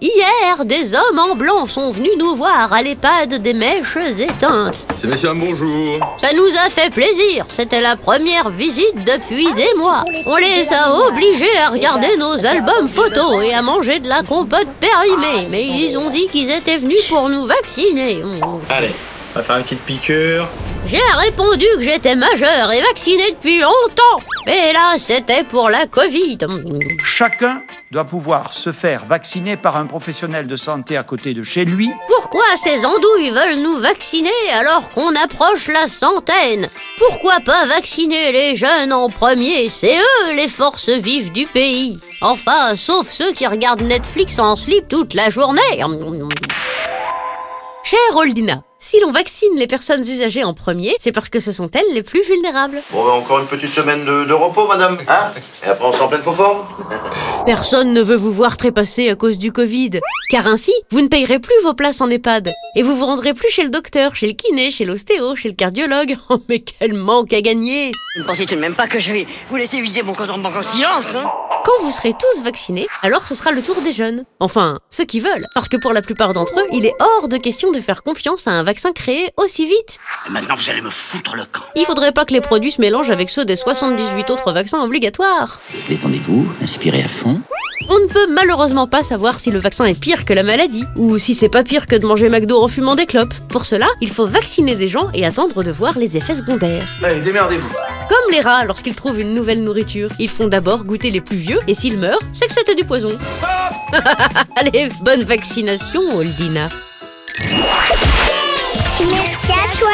Hier, des hommes en blanc sont venus nous voir à l'EHPAD des mèches éteintes. C'est messieurs, bonjour. Ça nous a fait plaisir, c'était la première visite depuis des mois. On les a obligés à regarder nos albums photos et à manger de la compote périmée, mais ils ont dit qu'ils étaient venus pour nous vacciner. Allez, on va faire une petite piqûre. J'ai répondu que j'étais majeur et vacciné depuis longtemps. Mais là, c'était pour la Covid. Chacun doit pouvoir se faire vacciner par un professionnel de santé à côté de chez lui. Pourquoi ces andouilles veulent nous vacciner alors qu'on approche la centaine? Pourquoi pas vacciner les jeunes en premier? C'est eux les forces vives du pays. Enfin, sauf ceux qui regardent Netflix en slip toute la journée. Chère Oldina, si l'on vaccine les personnes usagées en premier, c'est parce que ce sont elles les plus vulnérables. Bon, bah, encore une petite semaine de, de repos, madame. Hein? Et après, on s'en pleine faux forme? Personne ne veut vous voir trépasser à cause du Covid. Car ainsi, vous ne payerez plus vos places en EHPAD. Et vous vous rendrez plus chez le docteur, chez le kiné, chez l'ostéo, chez le cardiologue. Oh, mais quel manque à gagner Vous ne pensez tout de même pas que je vais vous laisser vider mon compte en banque en silence, hein? Quand vous serez tous vaccinés, alors ce sera le tour des jeunes. Enfin, ceux qui veulent. Parce que pour la plupart d'entre eux, il est hors de question de faire confiance à un vaccin créé aussi vite. Maintenant, vous allez me foutre le camp. Il faudrait pas que les produits se mélangent avec ceux des 78 autres vaccins obligatoires. Détendez-vous, inspirez à fond. On ne peut malheureusement pas savoir si le vaccin est pire que la maladie, ou si c'est pas pire que de manger McDo en fumant des clopes. Pour cela, il faut vacciner des gens et attendre de voir les effets secondaires. Allez, démerdez-vous. Comme les rats lorsqu'ils trouvent une nouvelle nourriture, ils font d'abord goûter les plus vieux et s'ils meurent, c'est que c'était du poison. Stop Allez, bonne vaccination, Oldina. Merci à toi,